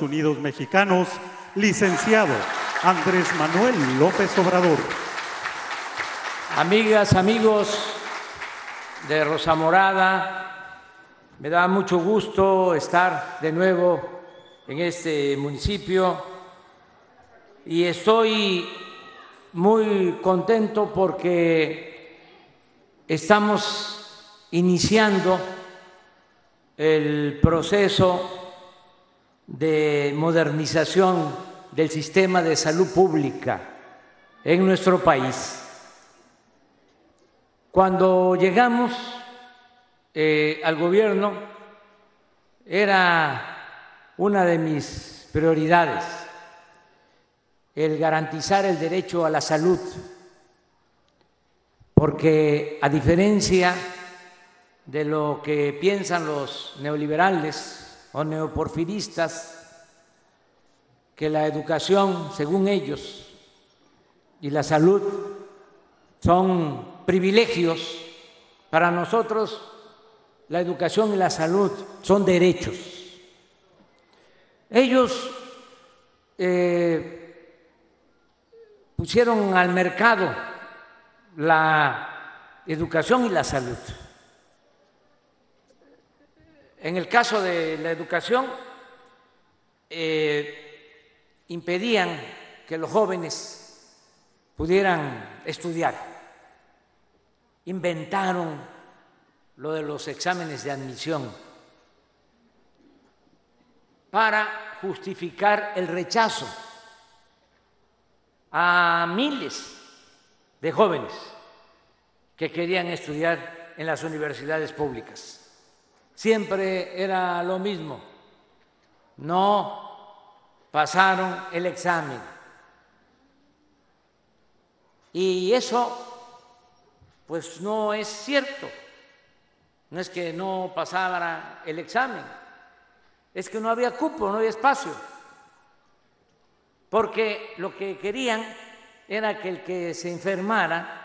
Unidos Mexicanos, licenciado Andrés Manuel López Obrador. Amigas, amigos de Rosa Morada, me da mucho gusto estar de nuevo en este municipio y estoy muy contento porque estamos iniciando el proceso de modernización del sistema de salud pública en nuestro país. Cuando llegamos eh, al gobierno era una de mis prioridades el garantizar el derecho a la salud, porque a diferencia de lo que piensan los neoliberales, o neoporfiristas que la educación, según ellos, y la salud son privilegios. Para nosotros la educación y la salud son derechos. Ellos eh, pusieron al mercado la educación y la salud. En el caso de la educación, eh, impedían que los jóvenes pudieran estudiar. Inventaron lo de los exámenes de admisión para justificar el rechazo a miles de jóvenes que querían estudiar en las universidades públicas siempre era lo mismo. No pasaron el examen. Y eso, pues no es cierto. No es que no pasara el examen, es que no había cupo, no había espacio. Porque lo que querían era que el que se enfermara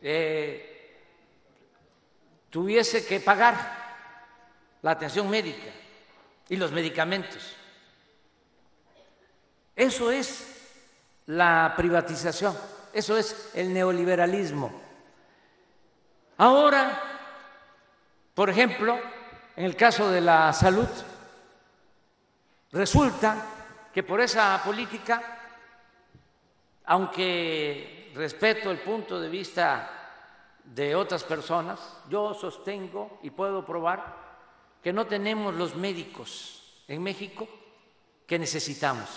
eh, tuviese que pagar la atención médica y los medicamentos. Eso es la privatización, eso es el neoliberalismo. Ahora, por ejemplo, en el caso de la salud, resulta que por esa política, aunque respeto el punto de vista de otras personas, yo sostengo y puedo probar que no tenemos los médicos en México que necesitamos.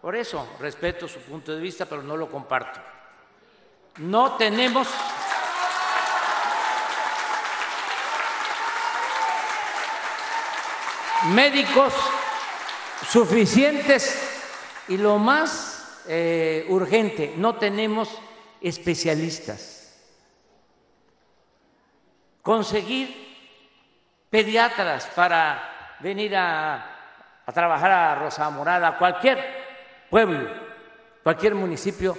Por eso respeto su punto de vista, pero no lo comparto. No tenemos médicos suficientes y lo más eh, urgente, no tenemos especialistas conseguir pediatras para venir a, trabajar a Rosa Morada, cualquier pueblo, cualquier municipio,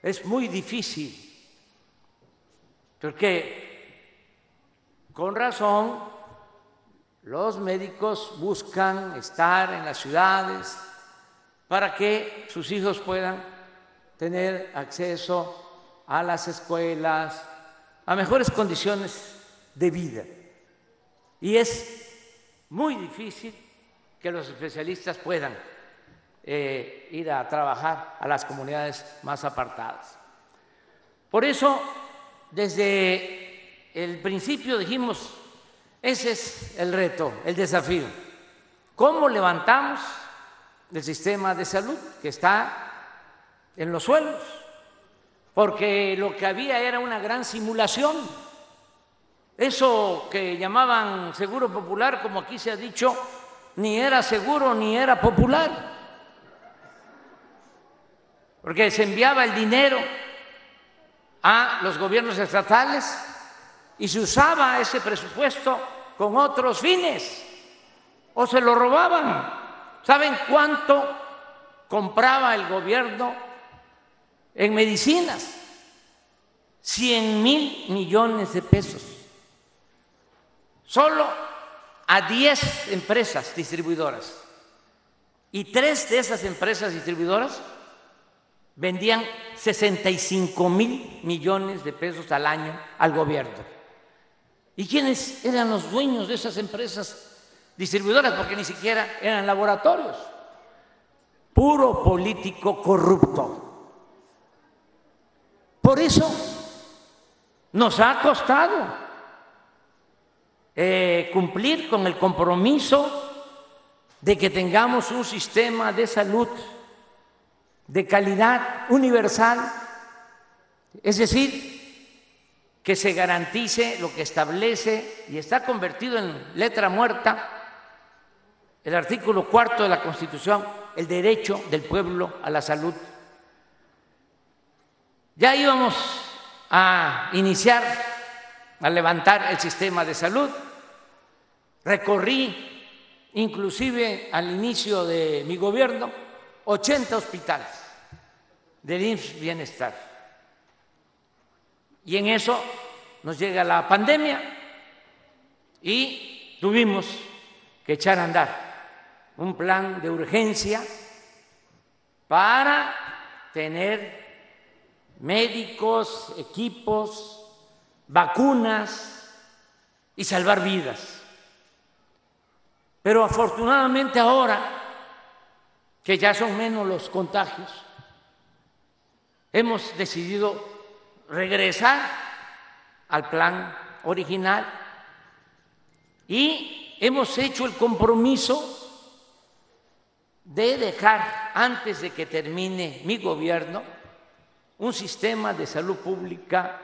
es muy difícil, porque con razón los médicos buscan estar en las ciudades para que sus hijos puedan tener acceso a las escuelas, a mejores condiciones de vida. Y es muy difícil que los especialistas puedan eh, ir a trabajar a las comunidades más apartadas. Por eso, desde el principio dijimos, ese es el reto, el desafío. ¿Cómo levantamos el sistema de salud que está en los suelos? Porque lo que había era una gran simulación eso que llamaban seguro popular, como aquí se ha dicho, ni era seguro ni era popular, porque se enviaba el dinero a los gobiernos estatales y se usaba ese presupuesto con otros fines o se lo robaban. ¿Saben cuánto compraba el gobierno en medicinas? Cien mil millones de pesos. Solo a 10 empresas distribuidoras y tres de esas empresas distribuidoras vendían 65 mil millones de pesos al año al gobierno. ¿Y quiénes eran los dueños de esas empresas distribuidoras? Porque ni siquiera eran laboratorios. Puro político corrupto. Por eso nos ha costado eh, cumplir con el compromiso de que tengamos un sistema de salud de calidad universal, es decir, que se garantice lo que establece y está convertido en letra muerta el artículo cuarto de la Constitución, el derecho del pueblo a la salud. Ya íbamos a iniciar, a levantar el sistema de salud. Recorrí, inclusive al inicio de mi gobierno, 80 hospitales del IMSS Bienestar. Y en eso nos llega la pandemia y tuvimos que echar a andar un plan de urgencia para tener médicos, equipos, vacunas y salvar vidas. Pero afortunadamente ahora, que ya son menos los contagios, hemos decidido regresar al plan original y hemos hecho el compromiso de dejar, antes de que termine mi gobierno, un sistema de salud pública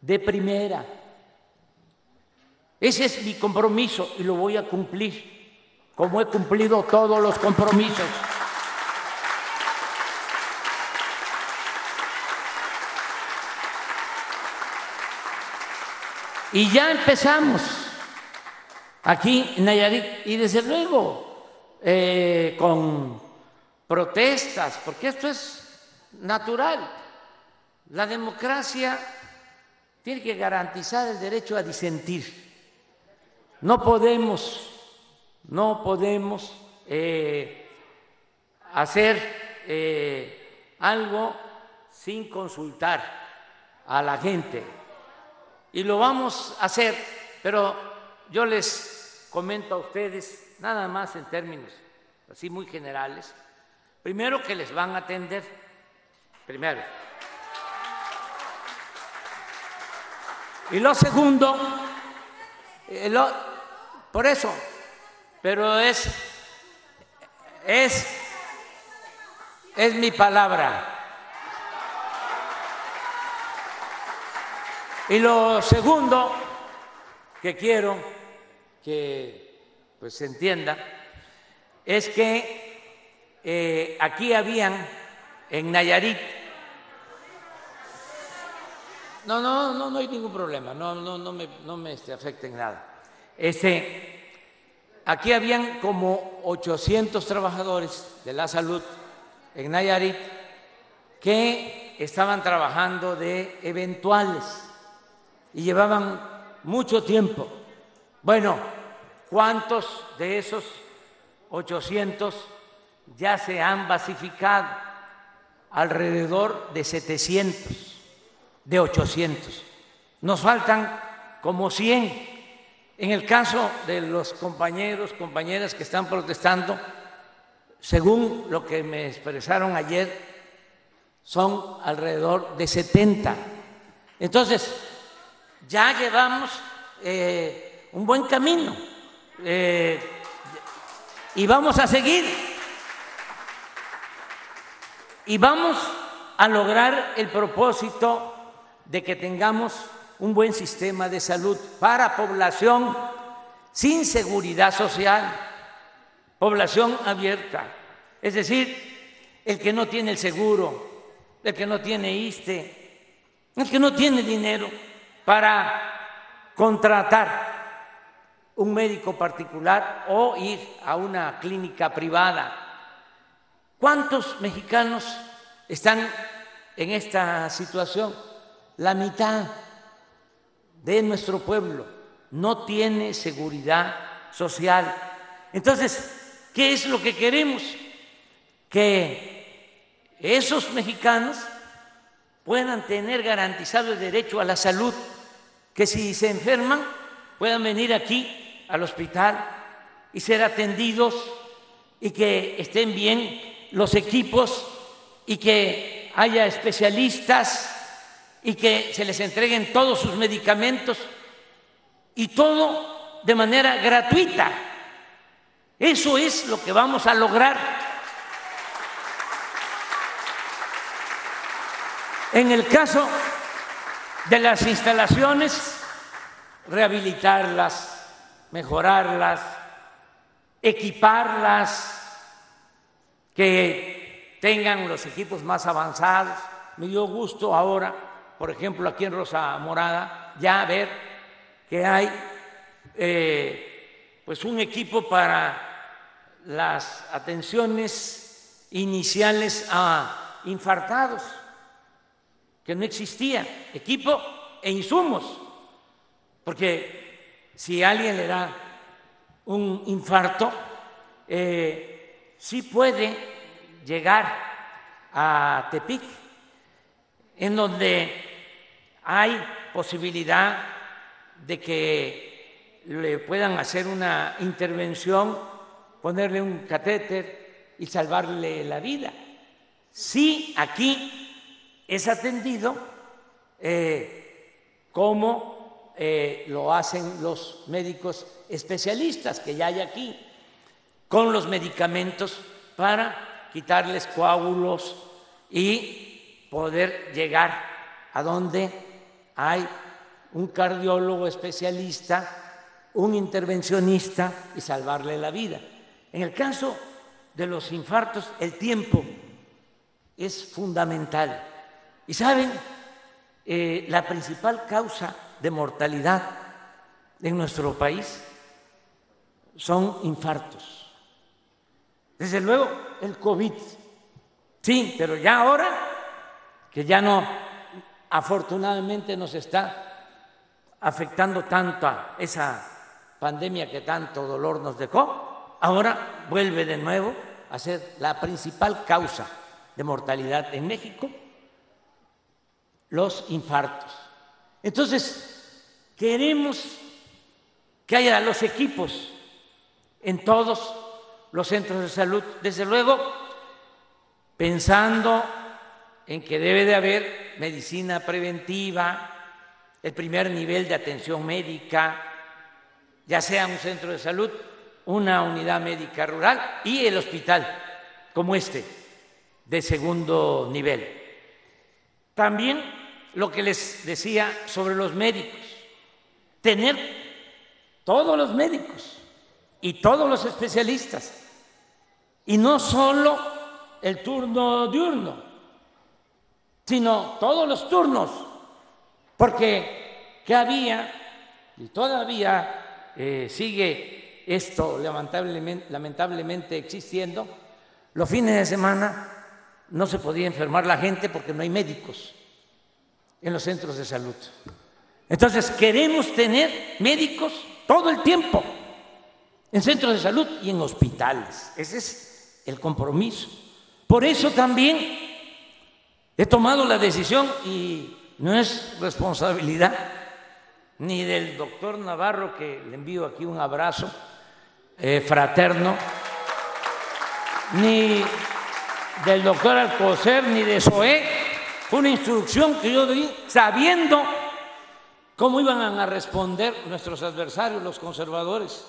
de primera. Ese es mi compromiso y lo voy a cumplir, como he cumplido todos los compromisos. Y ya empezamos aquí en Nayarit y desde luego eh, con protestas, porque esto es natural. La democracia tiene que garantizar el derecho a disentir. No podemos, no podemos eh, hacer eh, algo sin consultar a la gente y lo vamos a hacer, pero yo les comento a ustedes, nada más en términos así muy generales, primero que les van a atender, primero. Y lo segundo, eh, por eso, pero es, es, es mi palabra. Y lo segundo que quiero que pues, se entienda es que eh, aquí habían en Nayarit no, no, no, no hay ningún problema, no, no, no me, no me este, nada. Este, aquí habían como 800 trabajadores de la salud en Nayarit que estaban trabajando de eventuales y llevaban mucho tiempo. Bueno, ¿cuántos de esos 800 ya se han basificado? Alrededor de 700, de 800. Nos faltan como 100. En el caso de los compañeros, compañeras que están protestando, según lo que me expresaron ayer, son alrededor de 70. Entonces, ya llevamos eh, un buen camino eh, y vamos a seguir y vamos a lograr el propósito de que tengamos un buen sistema de salud para población sin seguridad social, población abierta, es decir, el que no tiene el seguro, el que no tiene ISTE, el que no tiene dinero para contratar un médico particular o ir a una clínica privada. ¿Cuántos mexicanos están en esta situación? La mitad de nuestro pueblo no tiene seguridad social. Entonces, ¿qué es lo que queremos? Que esos mexicanos puedan tener garantizado el derecho a la salud, que si se enferman puedan venir aquí al hospital y ser atendidos y que estén bien los equipos y que haya especialistas y que se les entreguen todos sus medicamentos y todo de manera gratuita. Eso es lo que vamos a lograr. En el caso de las instalaciones, rehabilitarlas, mejorarlas, equiparlas, que tengan los equipos más avanzados. Me dio gusto ahora, por ejemplo, aquí en Rosa Morada, ya ver que hay eh, pues un equipo para las atenciones iniciales a infartados, que no existía, equipo e insumos, porque si alguien le da un infarto, eh, sí puede llegar a Tepic, en donde hay posibilidad de que le puedan hacer una intervención, ponerle un catéter y salvarle la vida. Si aquí es atendido eh, como eh, lo hacen los médicos especialistas que ya hay aquí, con los medicamentos para quitarles coágulos y poder llegar a donde hay un cardiólogo especialista, un intervencionista y salvarle la vida. En el caso de los infartos, el tiempo es fundamental. Y saben, eh, la principal causa de mortalidad en nuestro país son infartos. Desde luego, el COVID, sí, pero ya ahora, que ya no, afortunadamente nos está afectando tanto a esa pandemia que tanto dolor nos dejó, ahora vuelve de nuevo a ser la principal causa de mortalidad en México, los infartos. Entonces, queremos que haya los equipos en todos los centros de salud, desde luego pensando en que debe de haber medicina preventiva, el primer nivel de atención médica, ya sea un centro de salud, una unidad médica rural y el hospital como este, de segundo nivel. También lo que les decía sobre los médicos, tener todos los médicos y todos los especialistas, y no solo el turno diurno, sino todos los turnos porque ¿qué había? Y todavía eh, sigue esto lamentablemente, lamentablemente existiendo. Los fines de semana no se podía enfermar la gente porque no hay médicos en los centros de salud. Entonces queremos tener médicos todo el tiempo en centros de salud y en hospitales. Ese es el compromiso. Por eso también he tomado la decisión y no es responsabilidad ni del doctor Navarro, que le envío aquí un abrazo eh, fraterno, ni del doctor Alcocer, ni de SOE. Fue una instrucción que yo di sabiendo cómo iban a responder nuestros adversarios, los conservadores.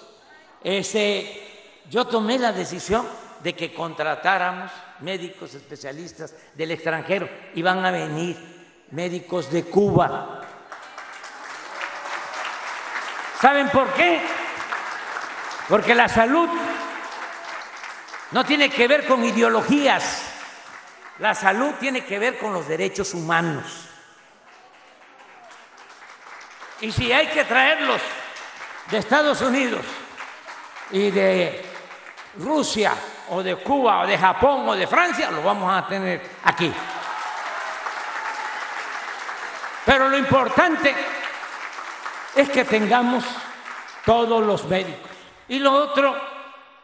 Este, yo tomé la decisión de que contratáramos médicos especialistas del extranjero. Iban a venir médicos de Cuba. ¿Saben por qué? Porque la salud no tiene que ver con ideologías, la salud tiene que ver con los derechos humanos. Y si hay que traerlos de Estados Unidos y de Rusia o de Cuba o de Japón o de Francia, lo vamos a tener aquí. Pero lo importante es que tengamos todos los médicos. Y lo otro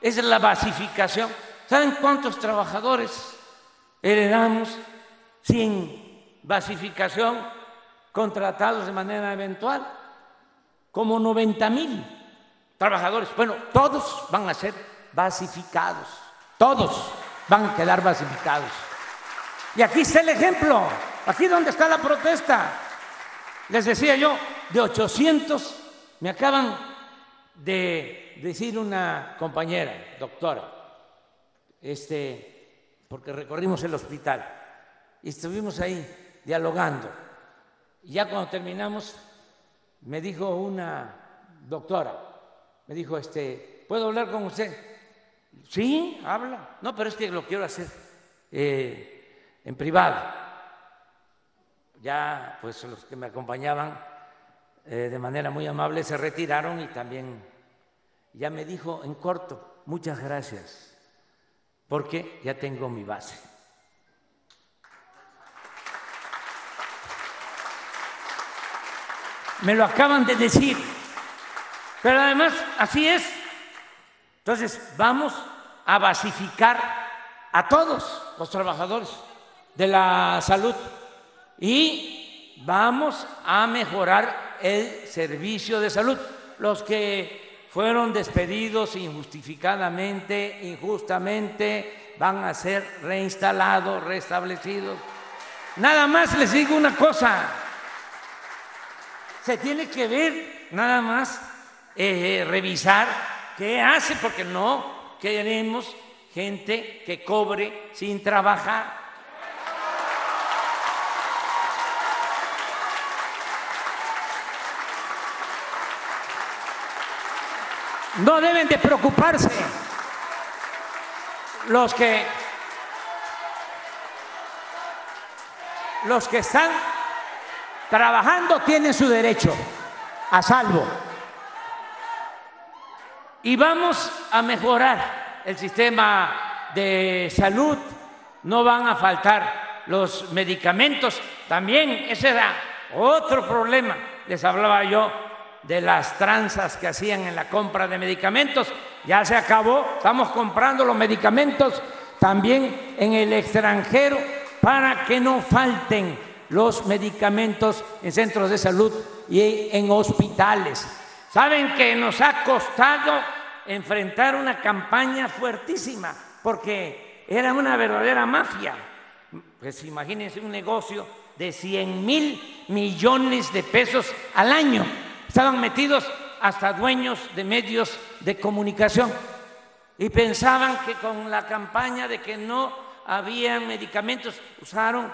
es la basificación. ¿Saben cuántos trabajadores heredamos sin basificación contratados de manera eventual? Como 90 mil trabajadores. Bueno, todos van a ser basificados. Todos van a quedar basificados. Y aquí está el ejemplo. Aquí donde está la protesta. Les decía yo, de 800, me acaban de decir una compañera, doctora, este, porque recorrimos el hospital y estuvimos ahí dialogando. Y ya cuando terminamos, me dijo una doctora, me dijo, este, ¿puedo hablar con usted? Sí, habla. No, pero es que lo quiero hacer eh, en privado ya pues los que me acompañaban eh, de manera muy amable se retiraron y también ya me dijo en corto, muchas gracias, porque ya tengo mi base. Me lo acaban de decir, pero además así es. Entonces vamos a basificar a todos los trabajadores de la salud y vamos a mejorar el servicio de salud. Los que fueron despedidos injustificadamente, injustamente, van a ser reinstalados, restablecidos. Nada más les digo una cosa, se tiene que ver, nada más, eh, revisar qué hace, porque no queremos gente que cobre sin trabajar. No deben de preocuparse los que los que están trabajando tienen su derecho a salvo. Y vamos a mejorar el sistema de salud, no van a faltar los medicamentos. También ese era otro problema. Les hablaba yo de las tranzas que hacían en la compra de medicamentos. Ya se acabó, estamos comprando los medicamentos también en el extranjero para que no falten los medicamentos en centros de salud y en hospitales. Saben que nos ha costado enfrentar una campaña fuertísima porque era una verdadera mafia. Pues imagínense un negocio de 100 mil millones de pesos al año estaban metidos hasta dueños de medios de comunicación y pensaban que con la campaña de que no había medicamentos usaron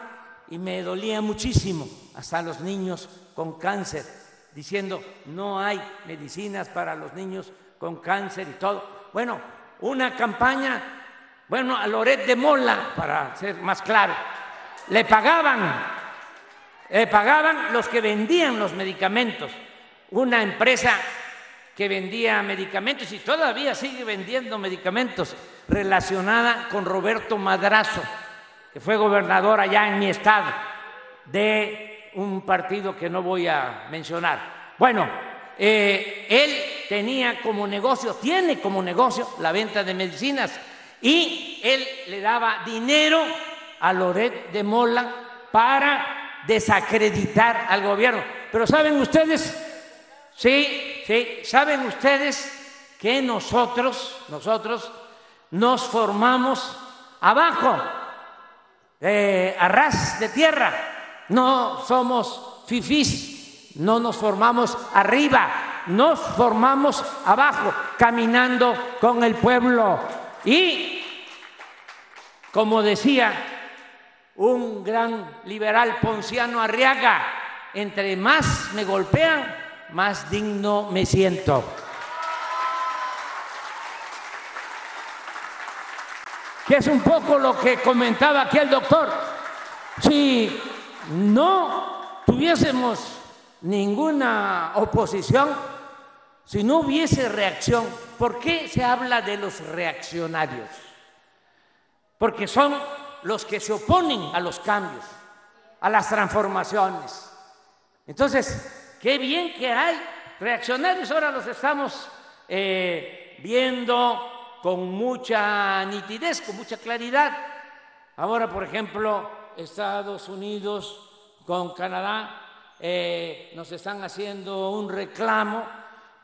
y me dolía muchísimo hasta los niños con cáncer diciendo no hay medicinas para los niños con cáncer y todo. Bueno, una campaña, bueno, a Loret de Mola, para ser más claro, le pagaban, le pagaban los que vendían los medicamentos una empresa que vendía medicamentos y todavía sigue vendiendo medicamentos relacionada con Roberto Madrazo, que fue gobernador allá en mi estado de un partido que no voy a mencionar. Bueno, eh, él tenía como negocio, tiene como negocio la venta de medicinas y él le daba dinero a Loret de Mola para desacreditar al gobierno. Pero saben ustedes, Sí, sí, saben ustedes que nosotros, nosotros nos formamos abajo, eh, a ras de tierra, no somos fifís, no nos formamos arriba, nos formamos abajo, caminando con el pueblo. Y, como decía un gran liberal ponciano Arriaga, entre más me golpean, más digno me siento. Que es un poco lo que comentaba aquí el doctor. Si no tuviésemos ninguna oposición, si no hubiese reacción, ¿por qué se habla de los reaccionarios? Porque son los que se oponen a los cambios, a las transformaciones. Entonces, Qué bien que hay reaccionarios, ahora los estamos eh, viendo con mucha nitidez, con mucha claridad. Ahora, por ejemplo, Estados Unidos con Canadá eh, nos están haciendo un reclamo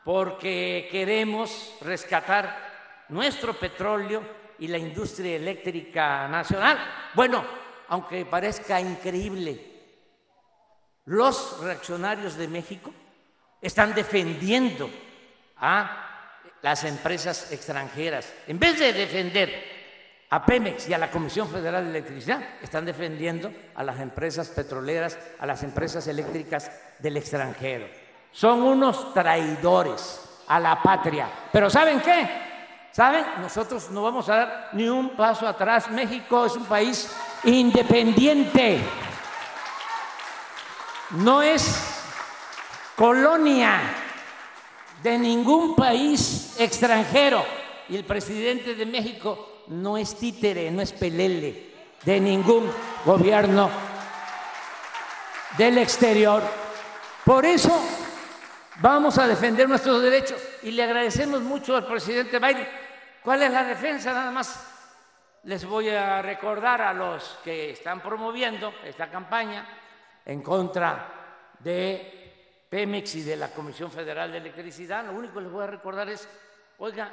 porque queremos rescatar nuestro petróleo y la industria eléctrica nacional. Bueno, aunque parezca increíble, los reaccionarios de México están defendiendo a las empresas extranjeras. En vez de defender a Pemex y a la Comisión Federal de Electricidad, están defendiendo a las empresas petroleras, a las empresas eléctricas del extranjero. Son unos traidores a la patria. Pero ¿saben qué? ¿Saben? Nosotros no vamos a dar ni un paso atrás. México es un país independiente. No es colonia de ningún país extranjero. Y el presidente de México no es títere, no es pelele de ningún gobierno del exterior. Por eso vamos a defender nuestros derechos y le agradecemos mucho al presidente Biden. ¿Cuál es la defensa? Nada más les voy a recordar a los que están promoviendo esta campaña en contra de Pemex y de la Comisión Federal de Electricidad, lo único que les voy a recordar es, oiga,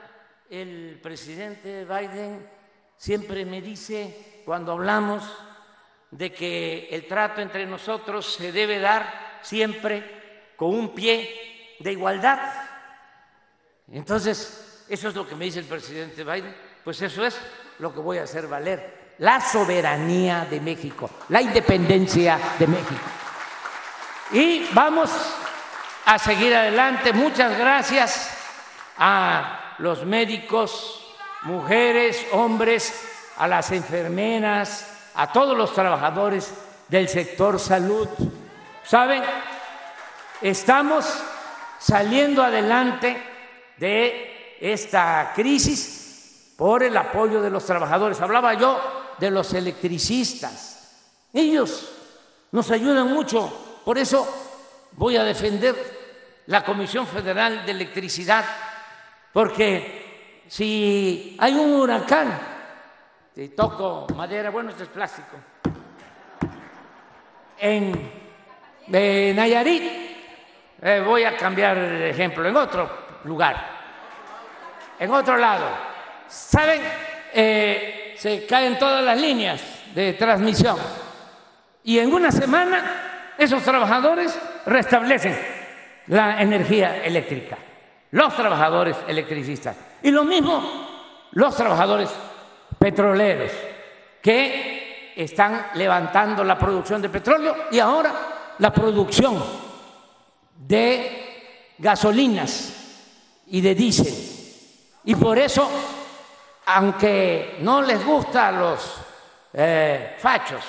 el presidente Biden siempre me dice cuando hablamos de que el trato entre nosotros se debe dar siempre con un pie de igualdad. Entonces, eso es lo que me dice el presidente Biden, pues eso es lo que voy a hacer valer, la soberanía de México, la independencia de México. Y vamos a seguir adelante. Muchas gracias a los médicos, mujeres, hombres, a las enfermeras, a todos los trabajadores del sector salud. ¿Saben? Estamos saliendo adelante de esta crisis por el apoyo de los trabajadores. Hablaba yo de los electricistas. Ellos nos ayudan mucho. Por eso voy a defender la Comisión Federal de Electricidad, porque si hay un huracán, te toco madera, bueno, esto es plástico, en Nayarit, eh, voy a cambiar de ejemplo, en otro lugar, en otro lado, ¿saben? Eh, se caen todas las líneas de transmisión y en una semana esos trabajadores restablecen la energía eléctrica, los trabajadores electricistas. Y lo mismo los trabajadores petroleros, que están levantando la producción de petróleo y ahora la producción de gasolinas y de diésel. Y por eso, aunque no les gusta a los eh, fachos,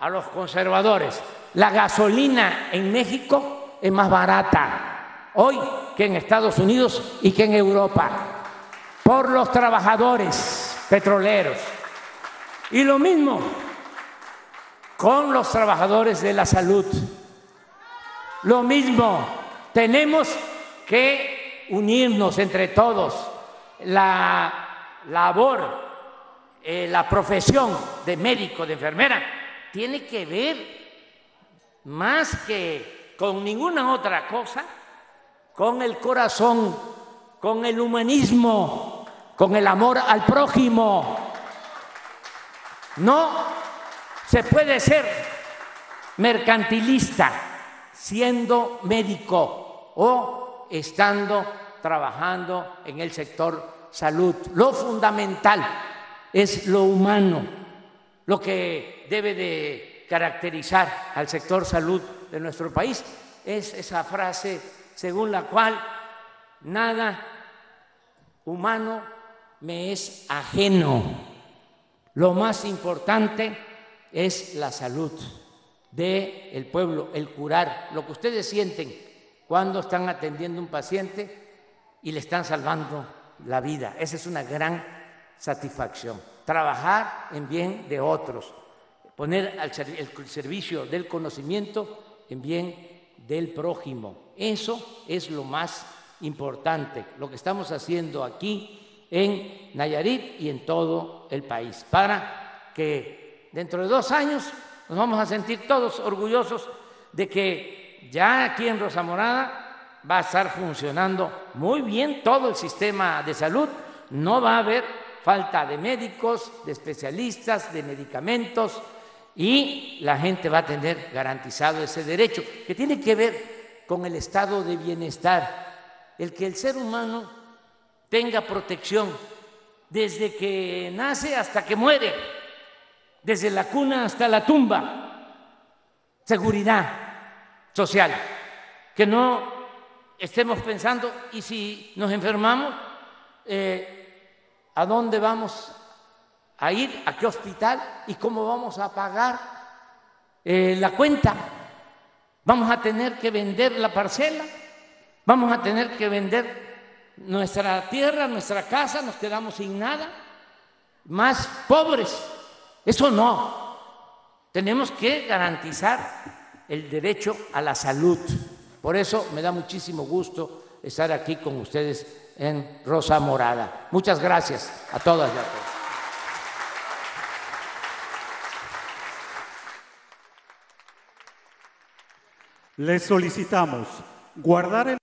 a los conservadores, la gasolina en México es más barata hoy que en Estados Unidos y que en Europa por los trabajadores petroleros. Y lo mismo con los trabajadores de la salud. Lo mismo, tenemos que unirnos entre todos. La labor, eh, la profesión de médico, de enfermera, tiene que ver más que con ninguna otra cosa, con el corazón, con el humanismo, con el amor al prójimo. No se puede ser mercantilista siendo médico o estando trabajando en el sector salud. Lo fundamental es lo humano, lo que debe de caracterizar al sector salud de nuestro país es esa frase según la cual nada humano me es ajeno. Lo más importante es la salud del el pueblo, el curar, lo que ustedes sienten cuando están atendiendo un paciente y le están salvando la vida. Esa es una gran satisfacción. Trabajar en bien de otros, poner al el servicio del conocimiento en bien del prójimo. Eso es lo más importante lo que estamos haciendo aquí en Nayarit y en todo el país, para que dentro de dos años nos vamos a sentir todos orgullosos de que ya aquí en Rosa Morada va a estar funcionando muy bien todo el sistema de salud, no va a haber falta de médicos, de especialistas, de medicamentos y la gente va a tener garantizado ese derecho que tiene que ver con el estado de bienestar, el que el ser humano tenga protección desde que nace hasta que muere, desde la cuna hasta la tumba, seguridad social, que no estemos pensando, y si nos enfermamos, eh, ¿A dónde vamos a ir? ¿A qué hospital? ¿Y cómo vamos a pagar eh, la cuenta? ¿Vamos a tener que vender la parcela? ¿Vamos a tener que vender nuestra tierra, nuestra casa? ¿Nos quedamos sin nada? Más pobres. Eso no. Tenemos que garantizar el derecho a la salud. Por eso me da muchísimo gusto estar aquí con ustedes en Rosa Morada. Muchas gracias a todas y a todos. Les solicitamos guardar el